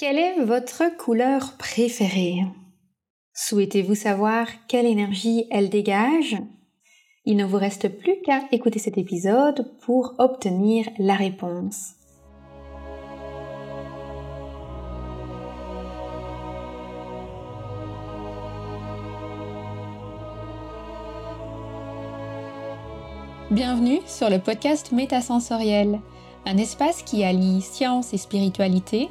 Quelle est votre couleur préférée? Souhaitez-vous savoir quelle énergie elle dégage? Il ne vous reste plus qu'à écouter cet épisode pour obtenir la réponse. Bienvenue sur le podcast Métasensoriel, un espace qui allie science et spiritualité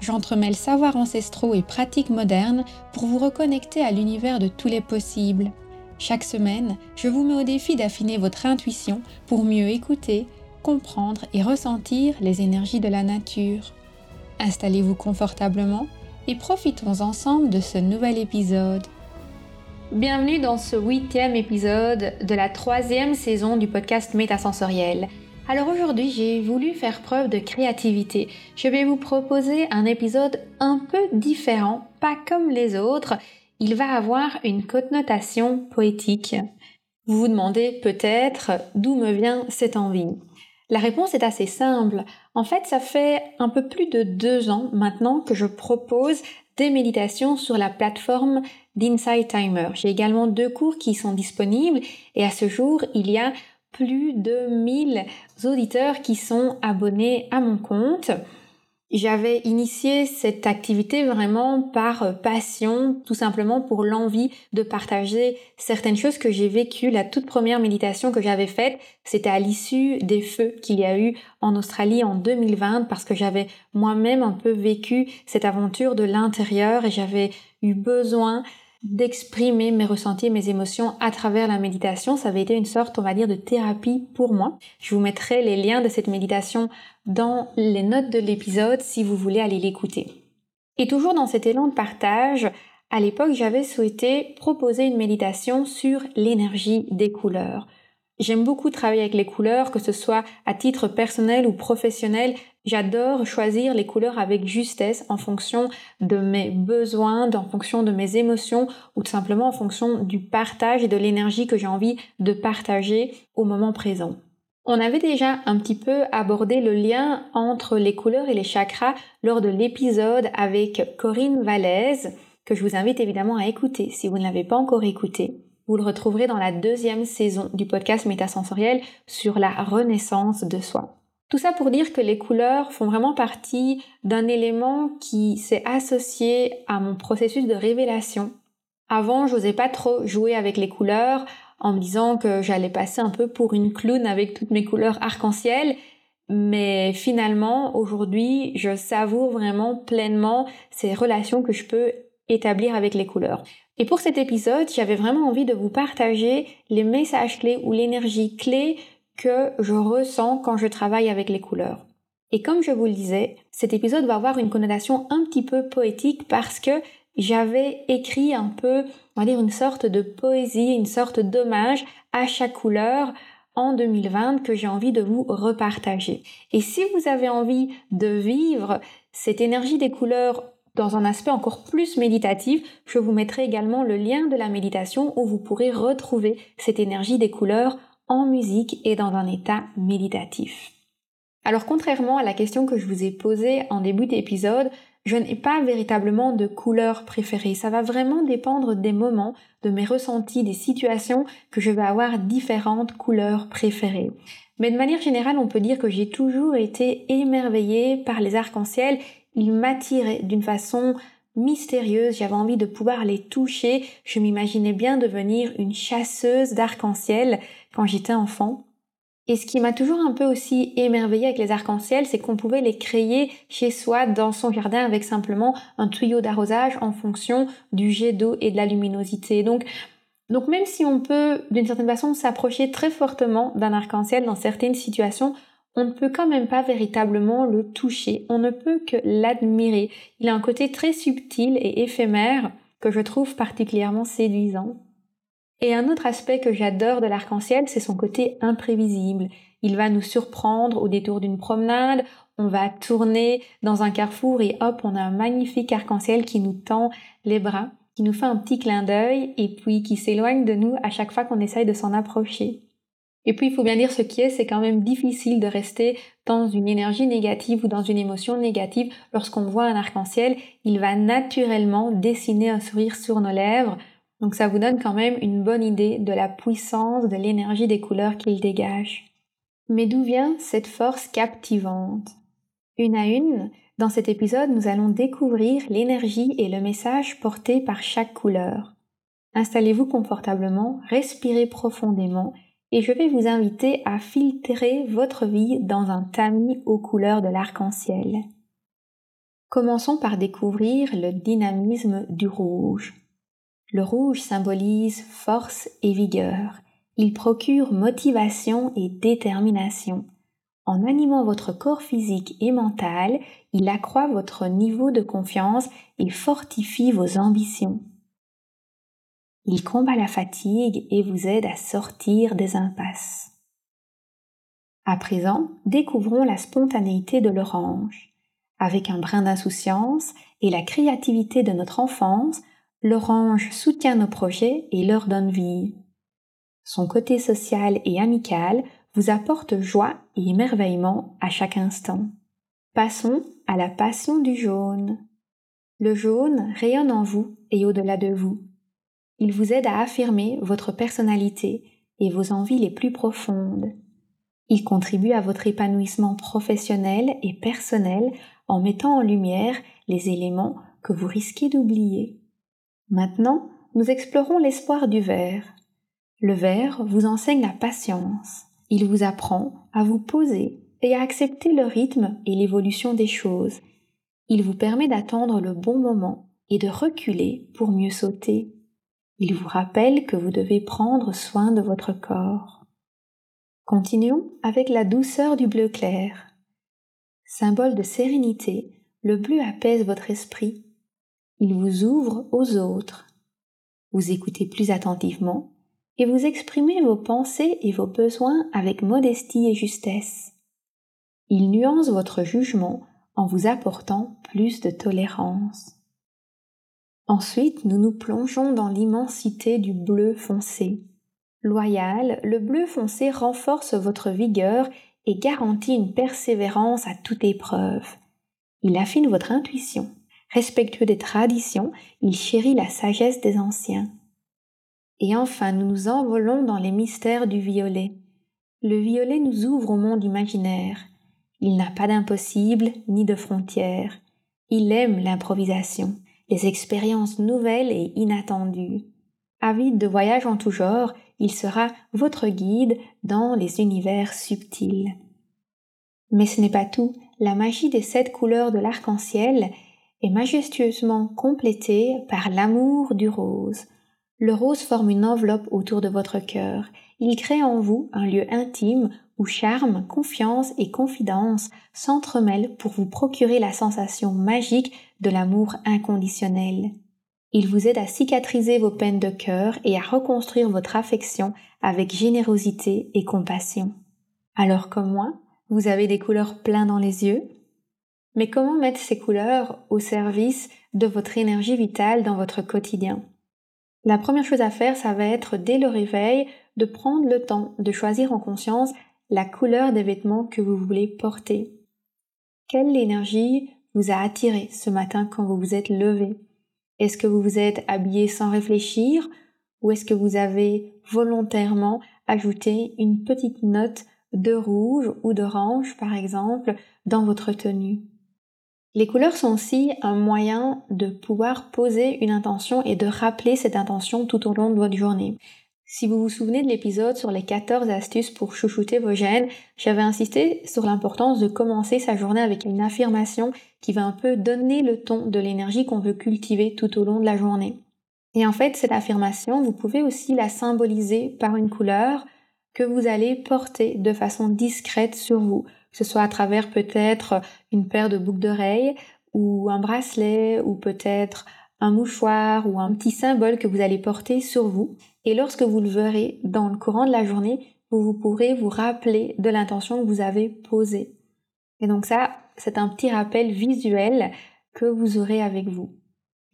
j'entremêle savoirs ancestraux et pratiques modernes pour vous reconnecter à l'univers de tous les possibles. Chaque semaine, je vous mets au défi d'affiner votre intuition pour mieux écouter, comprendre et ressentir les énergies de la nature. Installez-vous confortablement et profitons ensemble de ce nouvel épisode. Bienvenue dans ce huitième épisode de la troisième saison du podcast Métasensoriel. Alors aujourd'hui, j'ai voulu faire preuve de créativité. Je vais vous proposer un épisode un peu différent, pas comme les autres. Il va avoir une connotation poétique. Vous vous demandez peut-être d'où me vient cette envie. La réponse est assez simple. En fait, ça fait un peu plus de deux ans maintenant que je propose des méditations sur la plateforme d'Insight Timer. J'ai également deux cours qui sont disponibles et à ce jour, il y a plus de 1000 auditeurs qui sont abonnés à mon compte. J'avais initié cette activité vraiment par passion, tout simplement pour l'envie de partager certaines choses que j'ai vécues. La toute première méditation que j'avais faite, c'était à l'issue des feux qu'il y a eu en Australie en 2020 parce que j'avais moi-même un peu vécu cette aventure de l'intérieur et j'avais eu besoin d'exprimer mes ressentis, mes émotions à travers la méditation. Ça avait été une sorte, on va dire, de thérapie pour moi. Je vous mettrai les liens de cette méditation dans les notes de l'épisode si vous voulez aller l'écouter. Et toujours dans cet élan de partage, à l'époque, j'avais souhaité proposer une méditation sur l'énergie des couleurs. J'aime beaucoup travailler avec les couleurs, que ce soit à titre personnel ou professionnel. J'adore choisir les couleurs avec justesse en fonction de mes besoins, en fonction de mes émotions ou tout simplement en fonction du partage et de l'énergie que j'ai envie de partager au moment présent. On avait déjà un petit peu abordé le lien entre les couleurs et les chakras lors de l'épisode avec Corinne Valaise, que je vous invite évidemment à écouter si vous ne l'avez pas encore écouté. Vous le retrouverez dans la deuxième saison du podcast Métasensoriel sur la renaissance de soi. Tout ça pour dire que les couleurs font vraiment partie d'un élément qui s'est associé à mon processus de révélation. Avant, j'osais pas trop jouer avec les couleurs en me disant que j'allais passer un peu pour une clown avec toutes mes couleurs arc-en-ciel. Mais finalement, aujourd'hui, je savoure vraiment pleinement ces relations que je peux établir avec les couleurs. Et pour cet épisode, j'avais vraiment envie de vous partager les messages clés ou l'énergie clé que je ressens quand je travaille avec les couleurs. Et comme je vous le disais, cet épisode va avoir une connotation un petit peu poétique parce que j'avais écrit un peu, on va dire une sorte de poésie, une sorte d'hommage à chaque couleur en 2020 que j'ai envie de vous repartager. Et si vous avez envie de vivre cette énergie des couleurs dans un aspect encore plus méditatif, je vous mettrai également le lien de la méditation où vous pourrez retrouver cette énergie des couleurs en musique et dans un état méditatif. Alors contrairement à la question que je vous ai posée en début d'épisode, je n'ai pas véritablement de couleur préférée. Ça va vraiment dépendre des moments, de mes ressentis, des situations que je vais avoir différentes couleurs préférées. Mais de manière générale, on peut dire que j'ai toujours été émerveillée par les arcs-en-ciel ils m'attiraient d'une façon mystérieuse, j'avais envie de pouvoir les toucher, je m'imaginais bien devenir une chasseuse d'arc-en-ciel quand j'étais enfant. Et ce qui m'a toujours un peu aussi émerveillée avec les arcs-en-ciel, c'est qu'on pouvait les créer chez soi dans son jardin avec simplement un tuyau d'arrosage en fonction du jet d'eau et de la luminosité. Donc, donc même si on peut d'une certaine façon s'approcher très fortement d'un arc-en-ciel dans certaines situations, on ne peut quand même pas véritablement le toucher, on ne peut que l'admirer. Il a un côté très subtil et éphémère que je trouve particulièrement séduisant. Et un autre aspect que j'adore de l'arc-en-ciel, c'est son côté imprévisible. Il va nous surprendre au détour d'une promenade, on va tourner dans un carrefour et hop, on a un magnifique arc-en-ciel qui nous tend les bras, qui nous fait un petit clin d'œil et puis qui s'éloigne de nous à chaque fois qu'on essaye de s'en approcher. Et puis il faut bien dire ce qui est, c'est quand même difficile de rester dans une énergie négative ou dans une émotion négative lorsqu'on voit un arc-en-ciel, il va naturellement dessiner un sourire sur nos lèvres, donc ça vous donne quand même une bonne idée de la puissance de l'énergie des couleurs qu'il dégage. Mais d'où vient cette force captivante? Une à une, dans cet épisode, nous allons découvrir l'énergie et le message portés par chaque couleur. Installez-vous confortablement, respirez profondément et je vais vous inviter à filtrer votre vie dans un tamis aux couleurs de l'arc-en-ciel. Commençons par découvrir le dynamisme du rouge. Le rouge symbolise force et vigueur. Il procure motivation et détermination. En animant votre corps physique et mental, il accroît votre niveau de confiance et fortifie vos ambitions. Il combat la fatigue et vous aide à sortir des impasses. À présent, découvrons la spontanéité de l'orange. Avec un brin d'insouciance et la créativité de notre enfance, l'orange soutient nos projets et leur donne vie. Son côté social et amical vous apporte joie et émerveillement à chaque instant. Passons à la passion du jaune. Le jaune rayonne en vous et au-delà de vous. Il vous aide à affirmer votre personnalité et vos envies les plus profondes. Il contribue à votre épanouissement professionnel et personnel en mettant en lumière les éléments que vous risquez d'oublier. Maintenant, nous explorons l'espoir du verre. Le verre vous enseigne la patience. Il vous apprend à vous poser et à accepter le rythme et l'évolution des choses. Il vous permet d'attendre le bon moment et de reculer pour mieux sauter. Il vous rappelle que vous devez prendre soin de votre corps. Continuons avec la douceur du bleu clair. Symbole de sérénité, le bleu apaise votre esprit il vous ouvre aux autres. Vous écoutez plus attentivement et vous exprimez vos pensées et vos besoins avec modestie et justesse. Il nuance votre jugement en vous apportant plus de tolérance. Ensuite, nous nous plongeons dans l'immensité du bleu foncé. Loyal, le bleu foncé renforce votre vigueur et garantit une persévérance à toute épreuve. Il affine votre intuition Respectueux des traditions, il chérit la sagesse des anciens. Et enfin, nous nous envolons dans les mystères du violet. Le violet nous ouvre au monde imaginaire. Il n'a pas d'impossible ni de frontières. Il aime l'improvisation, les expériences nouvelles et inattendues. Avide de voyages en tout genre, il sera votre guide dans les univers subtils. Mais ce n'est pas tout. La magie des sept couleurs de l'arc-en-ciel est majestueusement complété par l'amour du rose. Le rose forme une enveloppe autour de votre cœur. Il crée en vous un lieu intime où charme, confiance et confidence s'entremêlent pour vous procurer la sensation magique de l'amour inconditionnel. Il vous aide à cicatriser vos peines de cœur et à reconstruire votre affection avec générosité et compassion. Alors comme moi, vous avez des couleurs plein dans les yeux, mais comment mettre ces couleurs au service de votre énergie vitale dans votre quotidien? La première chose à faire, ça va être dès le réveil de prendre le temps de choisir en conscience la couleur des vêtements que vous voulez porter. Quelle énergie vous a attiré ce matin quand vous vous êtes levé Est-ce que vous vous êtes habillé sans réfléchir ou est-ce que vous avez volontairement ajouté une petite note de rouge ou d'orange par exemple dans votre tenue? Les couleurs sont aussi un moyen de pouvoir poser une intention et de rappeler cette intention tout au long de votre journée. Si vous vous souvenez de l'épisode sur les 14 astuces pour chouchouter vos gènes, j'avais insisté sur l'importance de commencer sa journée avec une affirmation qui va un peu donner le ton de l'énergie qu'on veut cultiver tout au long de la journée. Et en fait, cette affirmation, vous pouvez aussi la symboliser par une couleur que vous allez porter de façon discrète sur vous que ce soit à travers peut-être une paire de boucles d'oreilles ou un bracelet ou peut-être un mouchoir ou un petit symbole que vous allez porter sur vous. Et lorsque vous le verrez dans le courant de la journée, vous, pourrez vous rappeler de l'intention que vous avez posée. Et donc ça, c'est un petit rappel visuel que vous aurez avec vous.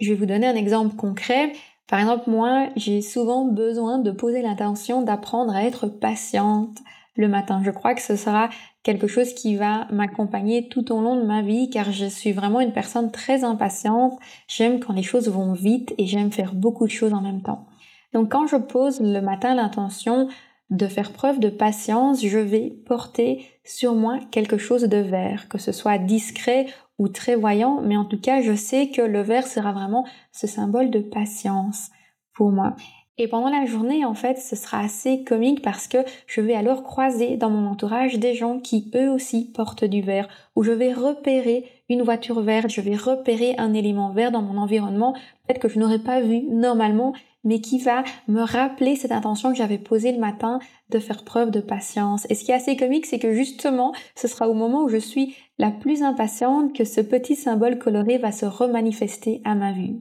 Je vais vous donner un exemple concret. Par exemple, moi, j'ai souvent besoin de poser l'intention d'apprendre à être patiente le matin. Je crois que ce sera quelque chose qui va m'accompagner tout au long de ma vie car je suis vraiment une personne très impatiente. J'aime quand les choses vont vite et j'aime faire beaucoup de choses en même temps. Donc quand je pose le matin l'intention de faire preuve de patience, je vais porter sur moi quelque chose de vert, que ce soit discret ou très voyant, mais en tout cas, je sais que le vert sera vraiment ce symbole de patience pour moi. Et pendant la journée, en fait, ce sera assez comique parce que je vais alors croiser dans mon entourage des gens qui eux aussi portent du vert, où je vais repérer une voiture verte, je vais repérer un élément vert dans mon environnement, peut-être que je n'aurais pas vu normalement, mais qui va me rappeler cette intention que j'avais posée le matin de faire preuve de patience. Et ce qui est assez comique, c'est que justement, ce sera au moment où je suis la plus impatiente que ce petit symbole coloré va se remanifester à ma vue.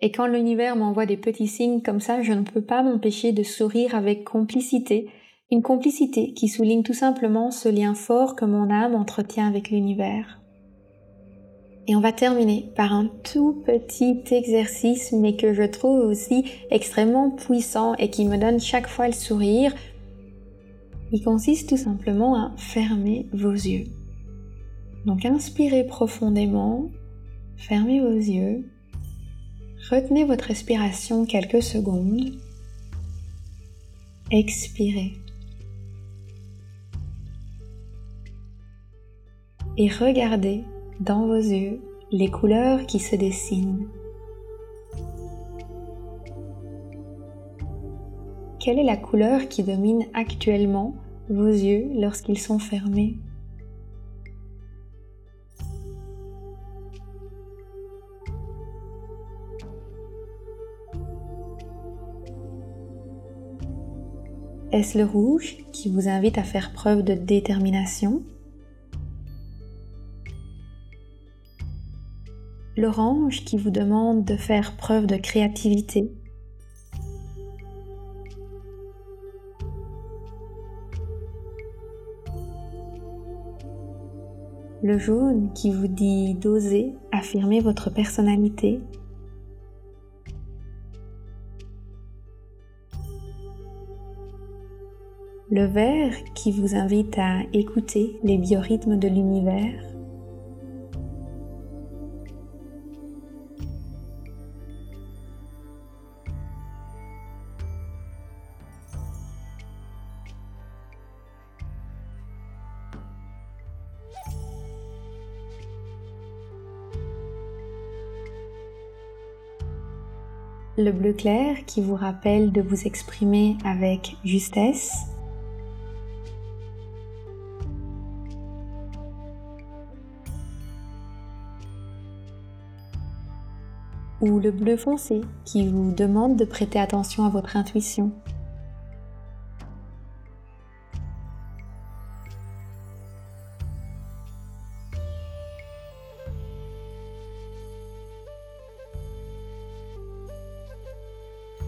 Et quand l'univers m'envoie des petits signes comme ça, je ne peux pas m'empêcher de sourire avec complicité, une complicité qui souligne tout simplement ce lien fort que mon âme entretient avec l'univers. Et on va terminer par un tout petit exercice, mais que je trouve aussi extrêmement puissant et qui me donne chaque fois le sourire. Il consiste tout simplement à fermer vos yeux. Donc inspirez profondément, fermez vos yeux Retenez votre respiration quelques secondes. Expirez. Et regardez dans vos yeux les couleurs qui se dessinent. Quelle est la couleur qui domine actuellement vos yeux lorsqu'ils sont fermés? Est-ce le rouge qui vous invite à faire preuve de détermination? L'orange qui vous demande de faire preuve de créativité? Le jaune qui vous dit d'oser affirmer votre personnalité? Le vert qui vous invite à écouter les biorhythmes de l'univers. Le bleu clair qui vous rappelle de vous exprimer avec justesse. Ou le bleu foncé qui vous demande de prêter attention à votre intuition.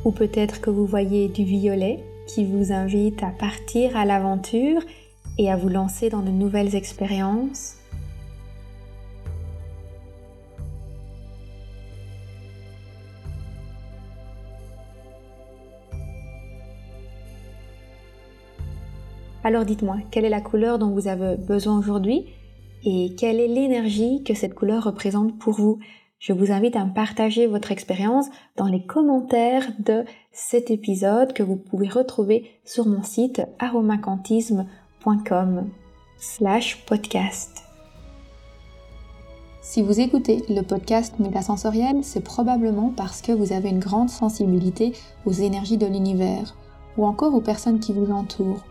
Ou peut-être que vous voyez du violet qui vous invite à partir à l'aventure et à vous lancer dans de nouvelles expériences. Alors dites-moi, quelle est la couleur dont vous avez besoin aujourd'hui et quelle est l'énergie que cette couleur représente pour vous? Je vous invite à partager votre expérience dans les commentaires de cet épisode que vous pouvez retrouver sur mon site aromacantisme.com slash podcast. Si vous écoutez le podcast Métasensoriel, c'est probablement parce que vous avez une grande sensibilité aux énergies de l'univers ou encore aux personnes qui vous entourent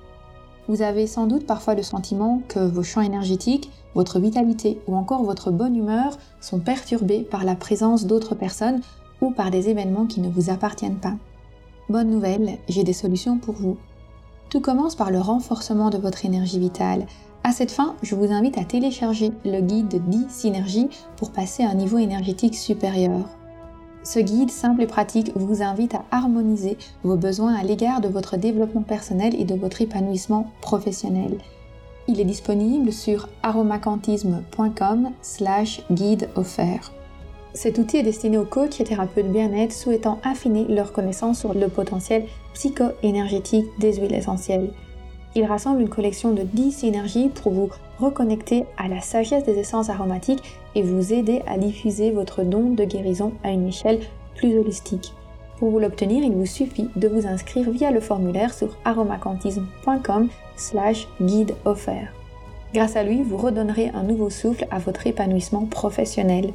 vous avez sans doute parfois le sentiment que vos champs énergétiques, votre vitalité ou encore votre bonne humeur sont perturbés par la présence d'autres personnes ou par des événements qui ne vous appartiennent pas. Bonne nouvelle, j'ai des solutions pour vous. Tout commence par le renforcement de votre énergie vitale. À cette fin, je vous invite à télécharger le guide 10 synergies pour passer à un niveau énergétique supérieur. Ce guide simple et pratique vous invite à harmoniser vos besoins à l'égard de votre développement personnel et de votre épanouissement professionnel. Il est disponible sur aromacantisme.com slash guide offert. Cet outil est destiné aux coachs et thérapeutes bien-être souhaitant affiner leur connaissance sur le potentiel psycho-énergétique des huiles essentielles. Il rassemble une collection de 10 synergies pour vous reconnecter à la sagesse des essences aromatiques et vous aider à diffuser votre don de guérison à une échelle plus holistique. Pour vous l'obtenir, il vous suffit de vous inscrire via le formulaire sur aromacantisme.com slash guide offert. Grâce à lui, vous redonnerez un nouveau souffle à votre épanouissement professionnel.